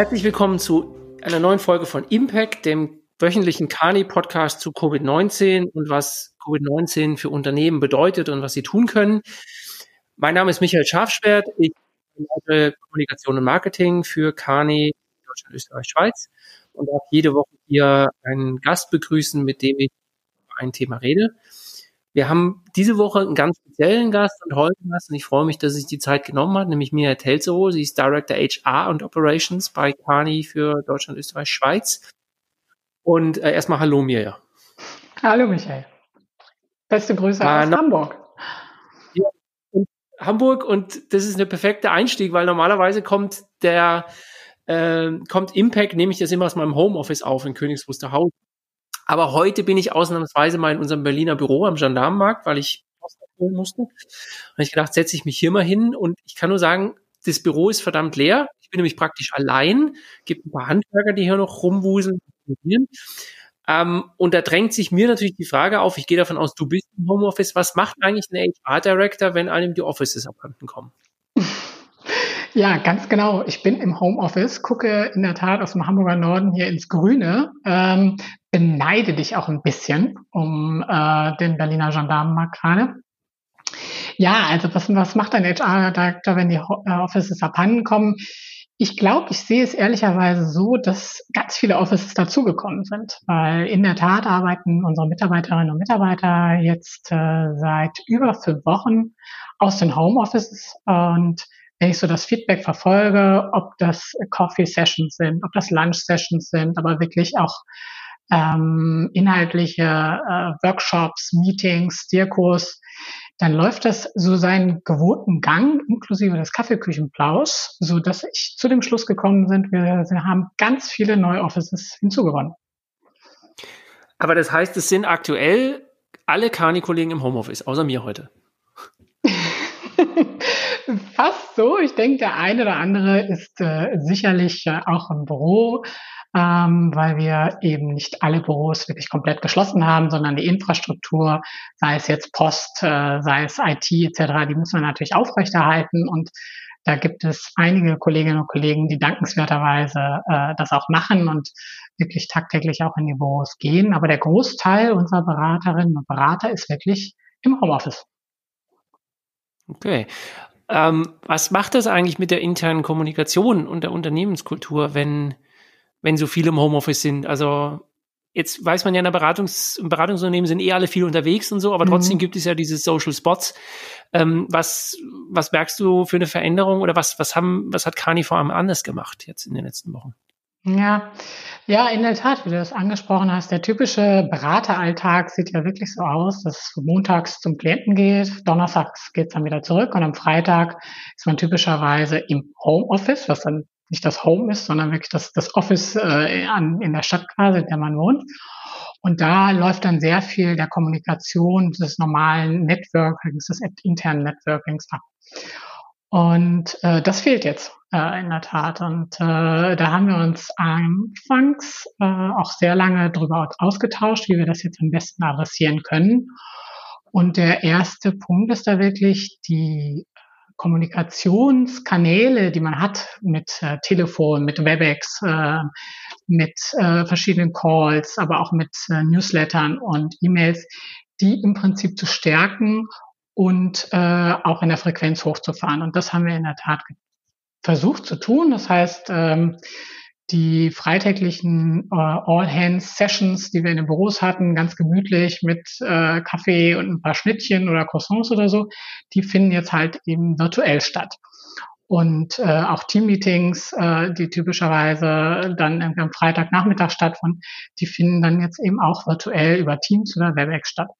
Herzlich willkommen zu einer neuen Folge von Impact, dem wöchentlichen Kani-Podcast zu Covid-19 und was Covid-19 für Unternehmen bedeutet und was sie tun können. Mein Name ist Michael Schafschwert. Ich leite Kommunikation und Marketing für Kani Deutschland, Österreich, Schweiz und darf jede Woche hier einen Gast begrüßen, mit dem ich über ein Thema rede. Wir haben diese Woche einen ganz speziellen Gast und heute Gast und ich freue mich, dass sich die Zeit genommen hat, nämlich Mia Telzero. Sie ist Director HR und Operations bei Kani für Deutschland, Österreich, Schweiz. Und äh, erstmal Hallo Mia. Hallo Michael. Beste Grüße ah, aus Hamburg. Ja, und Hamburg und das ist eine perfekte Einstieg, weil normalerweise kommt der äh, kommt Impact, nehme ich das immer aus meinem Homeoffice auf in Königs Wusterhausen. Aber heute bin ich ausnahmsweise mal in unserem Berliner Büro am Gendarmenmarkt, weil ich abholen musste. Und ich gedacht, setze ich mich hier mal hin und ich kann nur sagen, das Büro ist verdammt leer. Ich bin nämlich praktisch allein. Gibt ein paar Handwerker, die hier noch rumwuseln. Ähm, und da drängt sich mir natürlich die Frage auf, ich gehe davon aus, du bist im Homeoffice. Was macht eigentlich ein HR-Director, wenn einem die Offices abhanden kommen? Ja, ganz genau. Ich bin im Homeoffice, gucke in der Tat aus dem Hamburger Norden hier ins Grüne, ähm, beneide dich auch ein bisschen um äh, den Berliner Gendarmenmarkt gerade. Ja, also was, was macht ein HR-Director, wenn die äh, Offices abhanden kommen? Ich glaube, ich sehe es ehrlicherweise so, dass ganz viele Offices dazugekommen sind, weil in der Tat arbeiten unsere Mitarbeiterinnen und Mitarbeiter jetzt äh, seit über fünf Wochen aus den Homeoffices und wenn ich so das Feedback verfolge, ob das Coffee Sessions sind, ob das Lunch Sessions sind, aber wirklich auch ähm, inhaltliche äh, Workshops, Meetings, Dirkurs, dann läuft das so seinen gewohnten Gang, inklusive des Kaffeeküchenplaus, so dass ich zu dem Schluss gekommen sind, wir, wir haben ganz viele neue Offices hinzugewonnen. Aber das heißt, es sind aktuell alle Kani-Kollegen im Homeoffice, außer mir heute. Fast so. Ich denke, der eine oder andere ist äh, sicherlich äh, auch im Büro, ähm, weil wir eben nicht alle Büros wirklich komplett geschlossen haben, sondern die Infrastruktur, sei es jetzt Post, äh, sei es IT etc., die müssen wir natürlich aufrechterhalten und da gibt es einige Kolleginnen und Kollegen, die dankenswerterweise äh, das auch machen und wirklich tagtäglich auch in die Büros gehen. Aber der Großteil unserer Beraterinnen und Berater ist wirklich im Homeoffice. Okay. Ähm, was macht das eigentlich mit der internen Kommunikation und der Unternehmenskultur, wenn, wenn so viele im Homeoffice sind? Also jetzt weiß man ja, in der Beratungs im Beratungsunternehmen sind eh alle viel unterwegs und so, aber mhm. trotzdem gibt es ja diese Social Spots. Ähm, was, was merkst du für eine Veränderung oder was, was haben, was hat Kani vor allem anders gemacht jetzt in den letzten Wochen? Ja, ja, in der Tat, wie du das angesprochen hast, der typische Berateralltag sieht ja wirklich so aus, dass es montags zum Klienten geht, donnerstags geht es dann wieder zurück und am Freitag ist man typischerweise im Homeoffice, was dann nicht das Home ist, sondern wirklich das, das Office äh, an, in der Stadt quasi, in der man wohnt. Und da läuft dann sehr viel der Kommunikation des normalen Networkings, des internen Networkings ab. Und äh, das fehlt jetzt äh, in der Tat. Und äh, da haben wir uns anfangs äh, auch sehr lange darüber ausgetauscht, wie wir das jetzt am besten adressieren können. Und der erste Punkt ist da wirklich die Kommunikationskanäle, die man hat mit äh, Telefon, mit WebEx, äh, mit äh, verschiedenen Calls, aber auch mit äh, Newslettern und E-Mails, die im Prinzip zu stärken und äh, auch in der Frequenz hochzufahren. Und das haben wir in der Tat versucht zu tun. Das heißt, ähm, die freitäglichen äh, All-Hands-Sessions, die wir in den Büros hatten, ganz gemütlich mit äh, Kaffee und ein paar Schnittchen oder Croissants oder so, die finden jetzt halt eben virtuell statt. Und äh, auch Team-Meetings, äh, die typischerweise dann am Freitagnachmittag stattfinden, die finden dann jetzt eben auch virtuell über Teams oder WebEx statt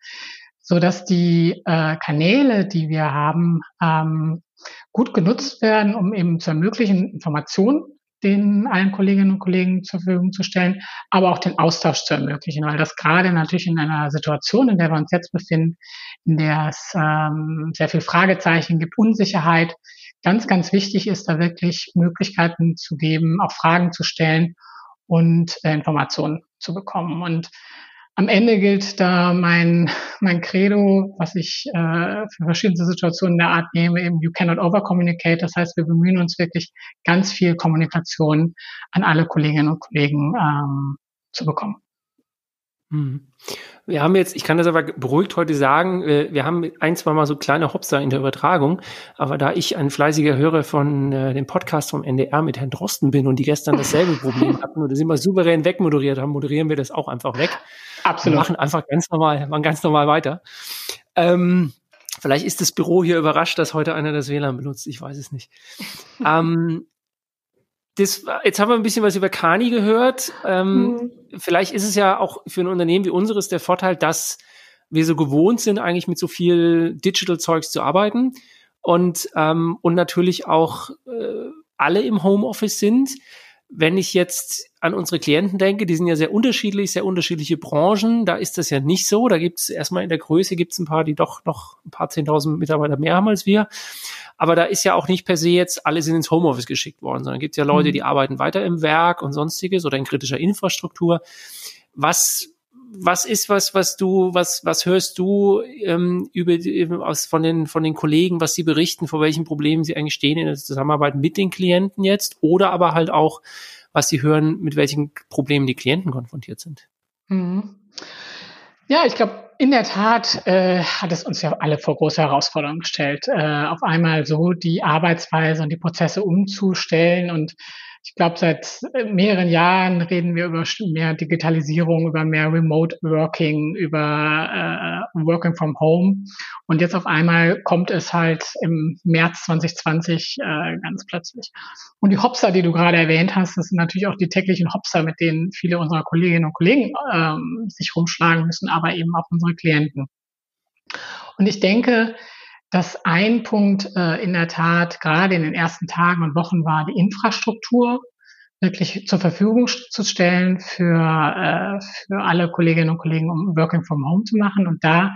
so dass die äh, Kanäle, die wir haben, ähm, gut genutzt werden, um eben zu ermöglichen, Informationen den allen Kolleginnen und Kollegen zur Verfügung zu stellen, aber auch den Austausch zu ermöglichen, weil das gerade natürlich in einer Situation, in der wir uns jetzt befinden, in der es ähm, sehr viel Fragezeichen gibt, Unsicherheit, ganz, ganz wichtig ist, da wirklich Möglichkeiten zu geben, auch Fragen zu stellen und äh, Informationen zu bekommen. Und am Ende gilt da mein, mein Credo, was ich äh, für verschiedene Situationen der Art nehme, eben you cannot over communicate. Das heißt, wir bemühen uns wirklich ganz viel Kommunikation an alle Kolleginnen und Kollegen ähm, zu bekommen. Hm. Wir haben jetzt, ich kann das aber beruhigt heute sagen, äh, wir haben ein, zwei Mal so kleine Hopster in der Übertragung, aber da ich ein fleißiger Hörer von äh, dem Podcast vom NDR mit Herrn Drosten bin und die gestern dasselbe Problem hatten und das immer souverän wegmoderiert haben, moderieren wir das auch einfach weg. Absolut. Wir machen einfach ganz normal, machen ganz normal weiter. Ähm, vielleicht ist das Büro hier überrascht, dass heute einer das WLAN benutzt. Ich weiß es nicht. ähm, das, jetzt haben wir ein bisschen was über Kani gehört. Ähm, mhm. Vielleicht ist es ja auch für ein Unternehmen wie unseres der Vorteil, dass wir so gewohnt sind, eigentlich mit so viel Digital-Zeugs zu arbeiten und, ähm, und natürlich auch äh, alle im Homeoffice sind. Wenn ich jetzt an unsere Klienten denke, die sind ja sehr unterschiedlich, sehr unterschiedliche Branchen, da ist das ja nicht so. Da gibt es erstmal in der Größe gibt es ein paar, die doch noch ein paar zehntausend Mitarbeiter mehr haben als wir. Aber da ist ja auch nicht per se jetzt alle sind ins Homeoffice geschickt worden, sondern gibt ja Leute, mhm. die arbeiten weiter im Werk und sonstiges oder in kritischer Infrastruktur. Was was ist was, was du, was, was hörst du ähm, über aus von den von den Kollegen, was sie berichten, vor welchen Problemen sie eigentlich stehen in der Zusammenarbeit mit den Klienten jetzt, oder aber halt auch, was sie hören, mit welchen Problemen die Klienten konfrontiert sind. Mhm. Ja, ich glaube, in der Tat äh, hat es uns ja alle vor große Herausforderungen gestellt, äh, auf einmal so die Arbeitsweise und die Prozesse umzustellen und ich glaube, seit äh, mehreren Jahren reden wir über mehr Digitalisierung, über mehr Remote Working, über äh, Working from Home. Und jetzt auf einmal kommt es halt im März 2020 äh, ganz plötzlich. Und die Hopser, die du gerade erwähnt hast, das sind natürlich auch die täglichen Hopser, mit denen viele unserer Kolleginnen und Kollegen ähm, sich rumschlagen müssen, aber eben auch unsere Klienten. Und ich denke, dass ein Punkt äh, in der Tat gerade in den ersten Tagen und Wochen war, die Infrastruktur wirklich zur Verfügung zu stellen für, äh, für alle Kolleginnen und Kollegen, um Working from Home zu machen. Und da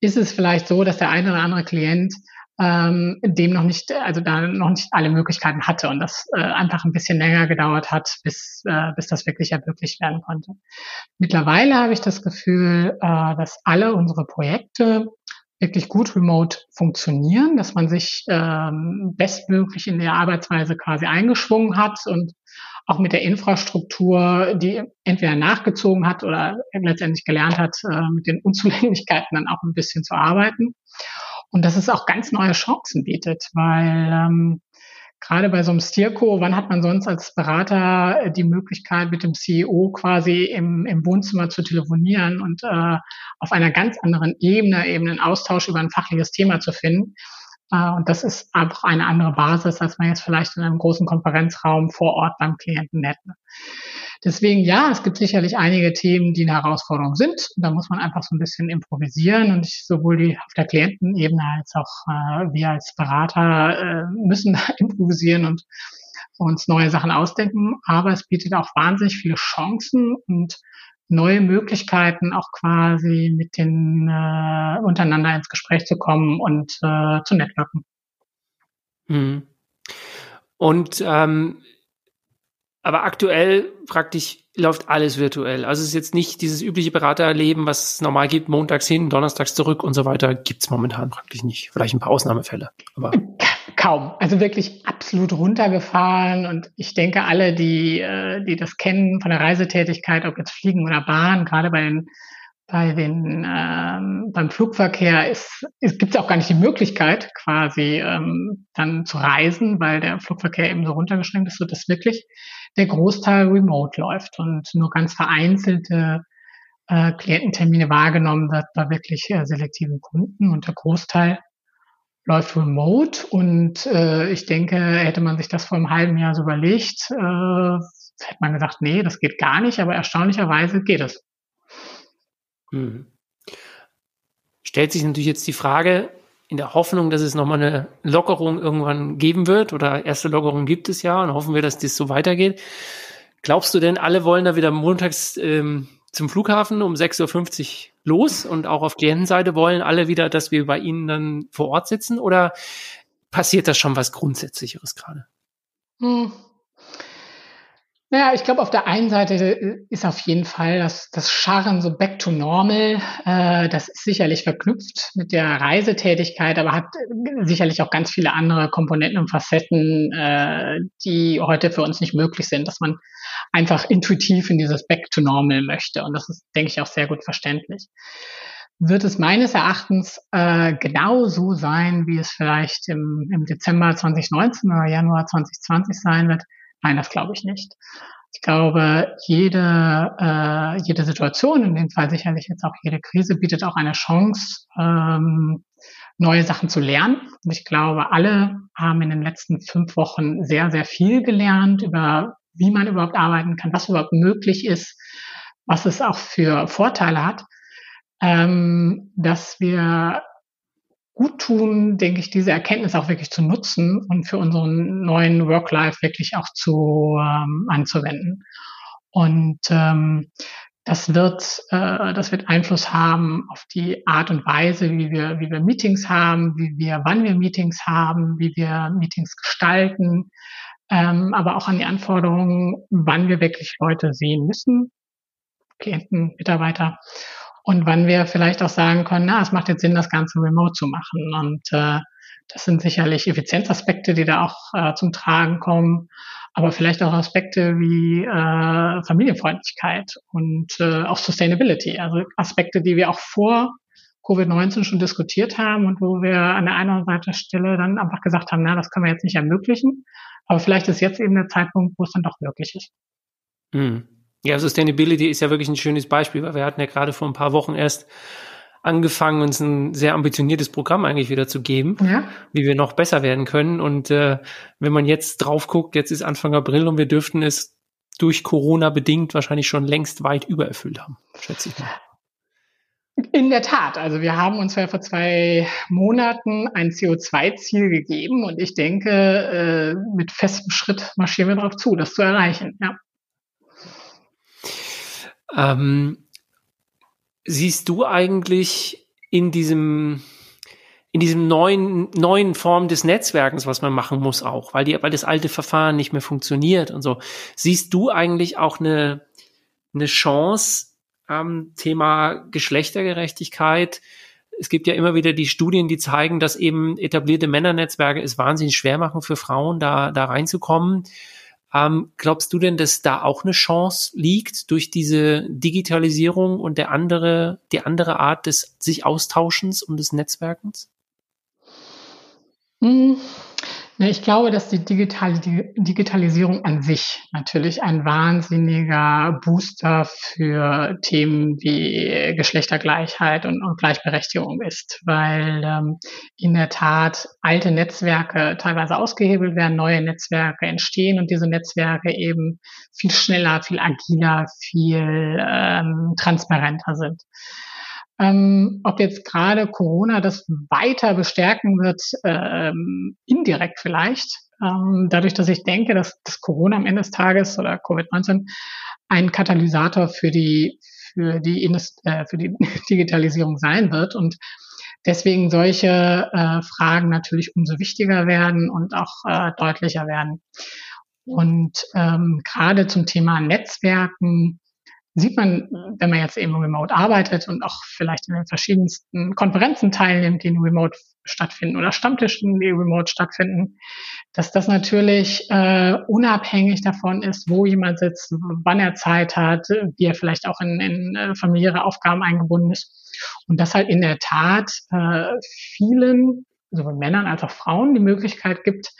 ist es vielleicht so, dass der eine oder andere Klient ähm, dem noch nicht, also da noch nicht alle Möglichkeiten hatte und das äh, einfach ein bisschen länger gedauert hat, bis, äh, bis das wirklich ermöglicht werden konnte. Mittlerweile habe ich das Gefühl, äh, dass alle unsere Projekte wirklich gut remote funktionieren, dass man sich ähm, bestmöglich in der Arbeitsweise quasi eingeschwungen hat und auch mit der Infrastruktur, die entweder nachgezogen hat oder letztendlich gelernt hat, äh, mit den Unzulänglichkeiten dann auch ein bisschen zu arbeiten. Und dass es auch ganz neue Chancen bietet, weil ähm, gerade bei so einem Stierco, wann hat man sonst als Berater äh, die Möglichkeit, mit dem CEO quasi im, im Wohnzimmer zu telefonieren und äh, auf einer ganz anderen Ebene eben einen Austausch über ein fachliches Thema zu finden? Äh, und das ist einfach eine andere Basis, als man jetzt vielleicht in einem großen Konferenzraum vor Ort beim Klienten hätte. Deswegen ja, es gibt sicherlich einige Themen, die eine Herausforderung sind. Da muss man einfach so ein bisschen improvisieren und ich, sowohl die auf der Klientenebene als auch äh, wir als Berater äh, müssen improvisieren und uns neue Sachen ausdenken. Aber es bietet auch wahnsinnig viele Chancen und neue Möglichkeiten, auch quasi mit den äh, untereinander ins Gespräch zu kommen und äh, zu networken. Mhm. Und ähm, aber aktuell praktisch läuft alles virtuell. Also es ist jetzt nicht dieses übliche Beraterleben, was es normal gibt, montags hin, donnerstags zurück und so weiter, gibt's momentan praktisch nicht. Vielleicht ein paar Ausnahmefälle. Aber Kaum. Also wirklich absolut runtergefahren. Und ich denke, alle, die, äh, die das kennen von der Reisetätigkeit, ob jetzt Fliegen oder Bahn, gerade bei den bei den ähm, beim Flugverkehr ist, ist gibt es auch gar nicht die Möglichkeit, quasi ähm, dann zu reisen, weil der Flugverkehr eben so runtergeschränkt ist, so dass wirklich der Großteil remote läuft und nur ganz vereinzelte äh, Kliententermine wahrgenommen wird bei wirklich äh, selektiven Kunden und der Großteil läuft remote und äh, ich denke, hätte man sich das vor einem halben Jahr so überlegt, äh, hätte man gesagt, nee, das geht gar nicht, aber erstaunlicherweise geht es. Hm. Stellt sich natürlich jetzt die Frage, in der Hoffnung, dass es nochmal eine Lockerung irgendwann geben wird, oder erste Lockerung gibt es ja, und hoffen wir, dass das so weitergeht. Glaubst du denn, alle wollen da wieder montags ähm, zum Flughafen um 6.50 Uhr los und auch auf Klientenseite wollen alle wieder, dass wir bei ihnen dann vor Ort sitzen? Oder passiert da schon was Grundsätzlicheres gerade? Hm. Naja, ich glaube, auf der einen Seite ist auf jeden Fall das, das Scharren so back to normal. Äh, das ist sicherlich verknüpft mit der Reisetätigkeit, aber hat sicherlich auch ganz viele andere Komponenten und Facetten, äh, die heute für uns nicht möglich sind, dass man einfach intuitiv in dieses back to normal möchte. Und das ist, denke ich, auch sehr gut verständlich. Wird es meines Erachtens äh, genau so sein, wie es vielleicht im, im Dezember 2019 oder Januar 2020 sein wird? Nein, das glaube ich nicht. Ich glaube, jede, äh, jede Situation, in dem Fall sicherlich jetzt auch jede Krise, bietet auch eine Chance, ähm, neue Sachen zu lernen. Und ich glaube, alle haben in den letzten fünf Wochen sehr, sehr viel gelernt über, wie man überhaupt arbeiten kann, was überhaupt möglich ist, was es auch für Vorteile hat, ähm, dass wir gut tun, denke ich, diese Erkenntnis auch wirklich zu nutzen und für unseren neuen Work-Life wirklich auch zu ähm, anzuwenden. Und ähm, das wird, äh, das wird Einfluss haben auf die Art und Weise, wie wir, wie wir Meetings haben, wie wir, wann wir Meetings haben, wie wir Meetings gestalten, ähm, aber auch an die Anforderungen, wann wir wirklich Leute sehen müssen, Klienten, Mitarbeiter und wann wir vielleicht auch sagen können, na, es macht jetzt Sinn, das Ganze remote zu machen. Und äh, das sind sicherlich Effizienzaspekte, die da auch äh, zum Tragen kommen, aber vielleicht auch Aspekte wie äh, Familienfreundlichkeit und äh, auch Sustainability, also Aspekte, die wir auch vor Covid-19 schon diskutiert haben und wo wir an der einen oder anderen Stelle dann einfach gesagt haben, na, das können wir jetzt nicht ermöglichen, aber vielleicht ist jetzt eben der Zeitpunkt, wo es dann doch möglich ist. Mhm. Ja, Sustainability ist ja wirklich ein schönes Beispiel, weil wir hatten ja gerade vor ein paar Wochen erst angefangen, uns ein sehr ambitioniertes Programm eigentlich wieder zu geben, ja. wie wir noch besser werden können. Und äh, wenn man jetzt drauf guckt, jetzt ist Anfang April und wir dürften es durch Corona bedingt wahrscheinlich schon längst weit übererfüllt haben, schätze ich mal. In der Tat. Also wir haben uns ja vor zwei Monaten ein CO2-Ziel gegeben und ich denke, äh, mit festem Schritt marschieren wir darauf zu, das zu erreichen. Ja. Ähm, siehst du eigentlich in diesem in diesem neuen neuen Form des Netzwerkens, was man machen muss, auch, weil die, weil das alte Verfahren nicht mehr funktioniert und so. Siehst du eigentlich auch eine eine Chance am Thema Geschlechtergerechtigkeit? Es gibt ja immer wieder die Studien, die zeigen, dass eben etablierte Männernetzwerke es wahnsinnig schwer machen für Frauen, da da reinzukommen. Ähm, glaubst du denn, dass da auch eine Chance liegt durch diese Digitalisierung und der andere, die andere Art des sich Austauschens und des Netzwerkens? Hm. Ich glaube, dass die Digitalisierung an sich natürlich ein wahnsinniger Booster für Themen wie Geschlechtergleichheit und, und Gleichberechtigung ist, weil ähm, in der Tat alte Netzwerke teilweise ausgehebelt werden, neue Netzwerke entstehen und diese Netzwerke eben viel schneller, viel agiler, viel ähm, transparenter sind. Ähm, ob jetzt gerade Corona das weiter bestärken wird, ähm, indirekt vielleicht, ähm, dadurch, dass ich denke, dass das Corona am Ende des Tages oder Covid-19 ein Katalysator für die für die, äh, für die Digitalisierung sein wird und deswegen solche äh, Fragen natürlich umso wichtiger werden und auch äh, deutlicher werden. Und ähm, gerade zum Thema Netzwerken sieht man, wenn man jetzt eben remote arbeitet und auch vielleicht in den verschiedensten Konferenzen teilnimmt, die remote stattfinden oder Stammtischen, die remote stattfinden, dass das natürlich äh, unabhängig davon ist, wo jemand sitzt, wann er Zeit hat, wie er vielleicht auch in, in äh, familiäre Aufgaben eingebunden ist. Und das halt in der Tat äh, vielen, sowohl Männern als auch Frauen, die Möglichkeit gibt,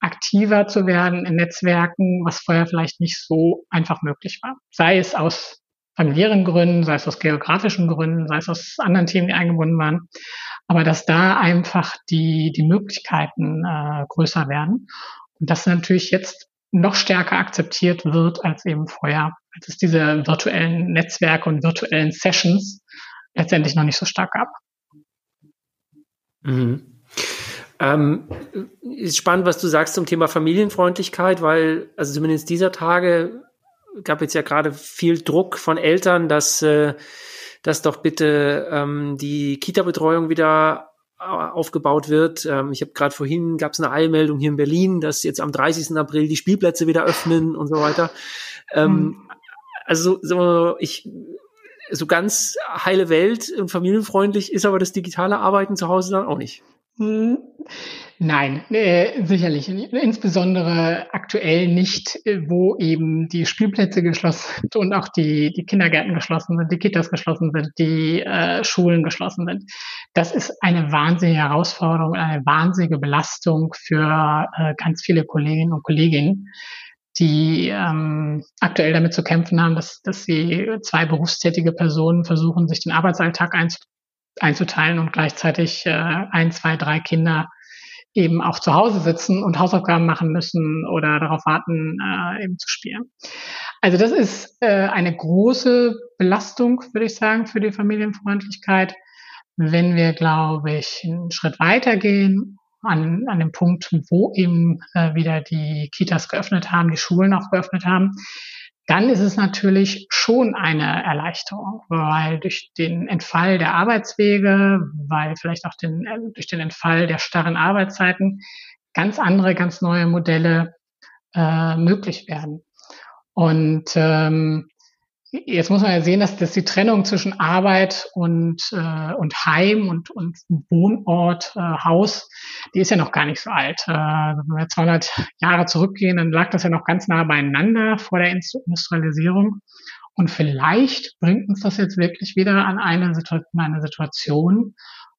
aktiver zu werden in Netzwerken, was vorher vielleicht nicht so einfach möglich war. Sei es aus familiären Gründen, sei es aus geografischen Gründen, sei es aus anderen Themen, die eingebunden waren. Aber dass da einfach die, die Möglichkeiten äh, größer werden und das natürlich jetzt noch stärker akzeptiert wird als eben vorher, als es diese virtuellen Netzwerke und virtuellen Sessions letztendlich noch nicht so stark gab. Mhm. Ähm, ist spannend, was du sagst zum Thema Familienfreundlichkeit, weil, also zumindest dieser Tage gab jetzt ja gerade viel Druck von Eltern, dass, äh, dass doch bitte ähm, die Kita-Betreuung wieder äh, aufgebaut wird. Ähm, ich habe gerade vorhin gab es eine Eilmeldung hier in Berlin, dass jetzt am 30. April die Spielplätze wieder öffnen und so weiter. Ähm, mhm. Also so, ich so ganz heile Welt und familienfreundlich ist aber das digitale Arbeiten zu Hause dann auch nicht. Hm. Nein, äh, sicherlich. Insbesondere aktuell nicht, äh, wo eben die Spielplätze geschlossen sind und auch die, die Kindergärten geschlossen sind, die Kitas geschlossen sind, die äh, Schulen geschlossen sind. Das ist eine wahnsinnige Herausforderung, eine wahnsinnige Belastung für äh, ganz viele Kolleginnen und Kollegen, die ähm, aktuell damit zu kämpfen haben, dass, dass sie zwei berufstätige Personen versuchen, sich den Arbeitsalltag einz einzuteilen und gleichzeitig äh, ein, zwei, drei Kinder eben auch zu Hause sitzen und Hausaufgaben machen müssen oder darauf warten, äh, eben zu spielen. Also das ist äh, eine große Belastung, würde ich sagen, für die Familienfreundlichkeit. Wenn wir, glaube ich, einen Schritt weitergehen an, an dem Punkt, wo eben äh, wieder die Kitas geöffnet haben, die Schulen auch geöffnet haben, dann ist es natürlich schon eine Erleichterung, weil durch den Entfall der Arbeitswege, weil vielleicht auch den, äh, durch den Entfall der starren Arbeitszeiten ganz andere, ganz neue Modelle äh, möglich werden. Und ähm, Jetzt muss man ja sehen, dass, dass die Trennung zwischen Arbeit und, äh, und Heim und, und Wohnort, äh, Haus, die ist ja noch gar nicht so alt. Äh, wenn wir 200 Jahre zurückgehen, dann lag das ja noch ganz nah beieinander vor der Industrialisierung. Und vielleicht bringt uns das jetzt wirklich wieder an eine, Situ eine Situation,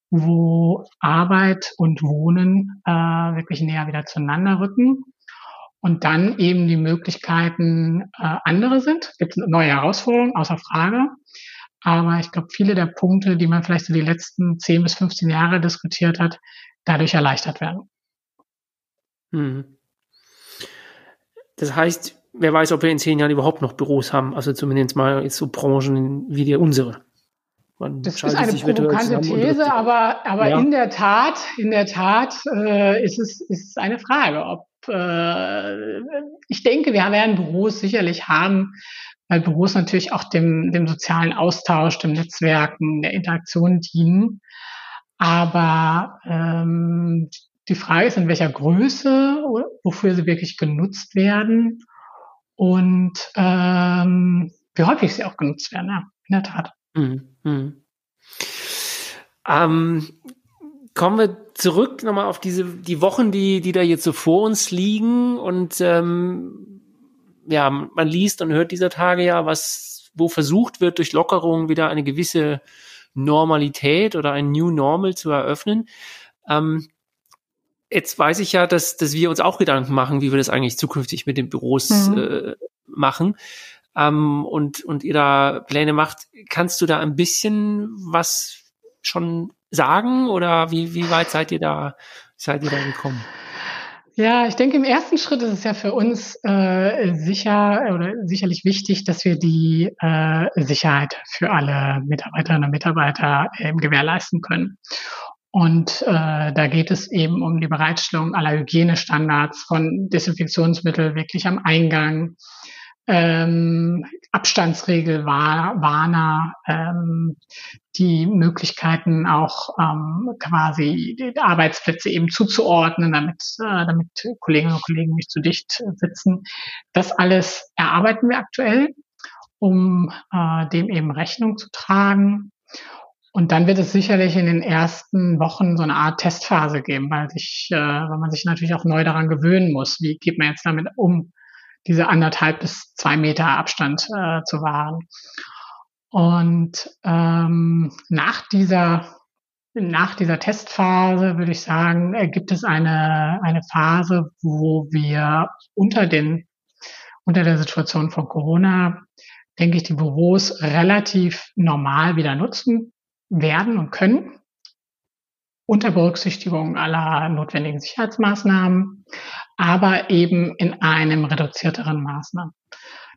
wo Arbeit und Wohnen äh, wirklich näher wieder zueinander rücken und dann eben die Möglichkeiten äh, andere sind. Es gibt neue Herausforderungen, außer Frage. Aber ich glaube, viele der Punkte, die man vielleicht so die letzten 10 bis 15 Jahre diskutiert hat, dadurch erleichtert werden. Hm. Das heißt, wer weiß, ob wir in zehn Jahren überhaupt noch Büros haben, also zumindest mal so Branchen wie die unsere. Man das ist eine provokante These, aber, aber ja. in der Tat, in der Tat äh, ist, es, ist es eine Frage, ob äh, ich denke, wir werden Büros sicherlich haben, weil Büros natürlich auch dem, dem sozialen Austausch, dem Netzwerken, der Interaktion dienen. Aber ähm, die Frage ist, in welcher Größe, wofür sie wirklich genutzt werden und ähm, wie häufig sie auch genutzt werden, ja, in der Tat. Mhm. Mhm. Ähm, kommen wir zurück nochmal auf diese die Wochen, die die da jetzt so vor uns liegen und ähm, ja, man liest und hört dieser Tage ja, was wo versucht wird durch Lockerung wieder eine gewisse Normalität oder ein New Normal zu eröffnen. Ähm, jetzt weiß ich ja, dass dass wir uns auch Gedanken machen, wie wir das eigentlich zukünftig mit den Büros mhm. äh, machen. Ähm, und und ihr da Pläne macht, kannst du da ein bisschen was schon sagen oder wie, wie weit seid ihr da, seid ihr da gekommen? Ja, ich denke, im ersten Schritt ist es ja für uns äh, sicher oder sicherlich wichtig, dass wir die äh, Sicherheit für alle Mitarbeiterinnen und Mitarbeiter äh, gewährleisten können. Und äh, da geht es eben um die Bereitstellung aller Hygienestandards von Desinfektionsmittel wirklich am Eingang, ähm, Abstandsregel, Warner, ähm, die Möglichkeiten auch ähm, quasi Arbeitsplätze eben zuzuordnen, damit, äh, damit Kolleginnen und Kollegen nicht zu dicht sitzen. Das alles erarbeiten wir aktuell, um äh, dem eben Rechnung zu tragen. Und dann wird es sicherlich in den ersten Wochen so eine Art Testphase geben, weil sich, äh, weil man sich natürlich auch neu daran gewöhnen muss. Wie geht man jetzt damit um? Diese anderthalb bis zwei Meter Abstand äh, zu wahren. Und ähm, nach dieser nach dieser Testphase würde ich sagen, äh, gibt es eine eine Phase, wo wir unter den unter der Situation von Corona denke ich die Büros relativ normal wieder nutzen werden und können unter Berücksichtigung aller notwendigen Sicherheitsmaßnahmen, aber eben in einem reduzierteren Maßnahmen.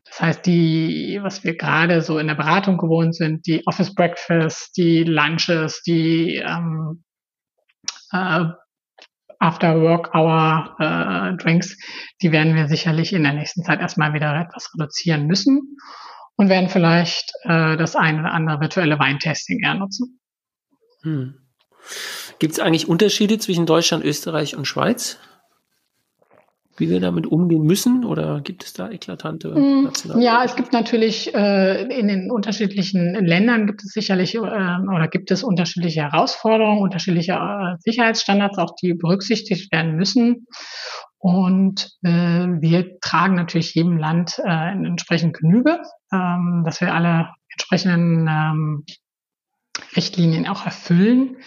Das heißt, die, was wir gerade so in der Beratung gewohnt sind, die Office Breakfast, die Lunches, die ähm, äh, After Work Hour äh, Drinks, die werden wir sicherlich in der nächsten Zeit erstmal wieder etwas reduzieren müssen und werden vielleicht äh, das eine oder andere virtuelle Weintesting eher nutzen. Hm. Gibt es eigentlich Unterschiede zwischen Deutschland, Österreich und Schweiz? Wie wir damit umgehen müssen oder gibt es da eklatante mm, Ja, es gibt natürlich äh, in den unterschiedlichen Ländern gibt es sicherlich äh, oder gibt es unterschiedliche Herausforderungen, unterschiedliche äh, Sicherheitsstandards, auch die berücksichtigt werden müssen. Und äh, wir tragen natürlich jedem Land äh, entsprechend Genüge, ähm, dass wir alle entsprechenden ähm, Richtlinien auch erfüllen,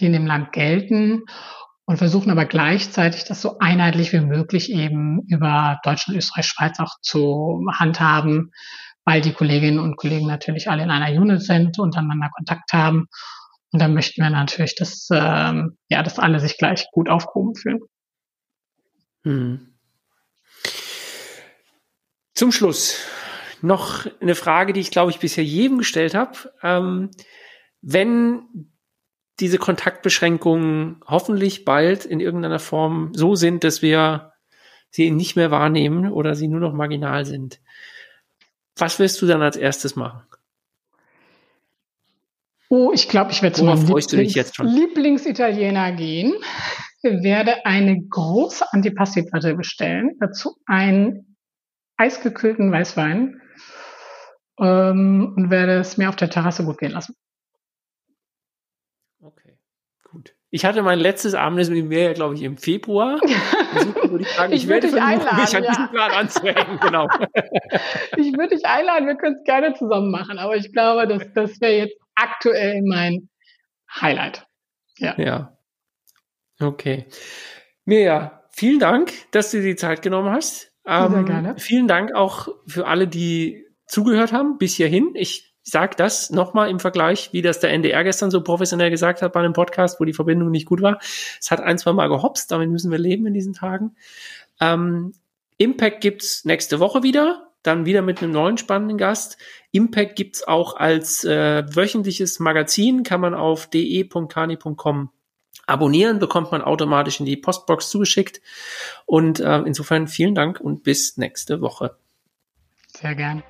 die in dem Land gelten und versuchen aber gleichzeitig das so einheitlich wie möglich eben über Deutschland, Österreich, Schweiz auch zu handhaben, weil die Kolleginnen und Kollegen natürlich alle in einer Unit sind, untereinander Kontakt haben. Und dann möchten wir natürlich, dass, ähm, ja, dass alle sich gleich gut aufgehoben fühlen. Hm. Zum Schluss noch eine Frage, die ich glaube ich bisher jedem gestellt habe. Ähm, wenn diese Kontaktbeschränkungen hoffentlich bald in irgendeiner Form so sind, dass wir sie nicht mehr wahrnehmen oder sie nur noch marginal sind. Was wirst du dann als erstes machen? Oh, ich glaube, ich werde zu meinem Lieblings Lieblingsitaliener gehen. Werde eine große Antipasti-Platte bestellen. Dazu einen eisgekühlten Weißwein ähm, und werde es mir auf der Terrasse gut gehen lassen. Ich hatte mein letztes Abendessen mit mir ja, glaube ich, im Februar. würde ich, sagen, ich, ich werde dich einladen, mich an ja. diesen Plan anzuhängen, genau. ich würde dich einladen, wir können es gerne zusammen machen, aber ich glaube, dass das wäre jetzt aktuell mein Highlight. Ja. Ja. Okay. Mirja, vielen Dank, dass du dir die Zeit genommen hast. Ähm, Sehr gerne. Vielen Dank auch für alle, die zugehört haben bis hierhin. Ich sag das nochmal im Vergleich, wie das der NDR gestern so professionell gesagt hat bei einem Podcast, wo die Verbindung nicht gut war. Es hat ein, zwei Mal gehopst, damit müssen wir leben in diesen Tagen. Ähm, Impact gibt's nächste Woche wieder, dann wieder mit einem neuen spannenden Gast. Impact gibt's auch als äh, wöchentliches Magazin, kann man auf de.kani.com abonnieren, bekommt man automatisch in die Postbox zugeschickt. Und äh, insofern vielen Dank und bis nächste Woche. Sehr gern.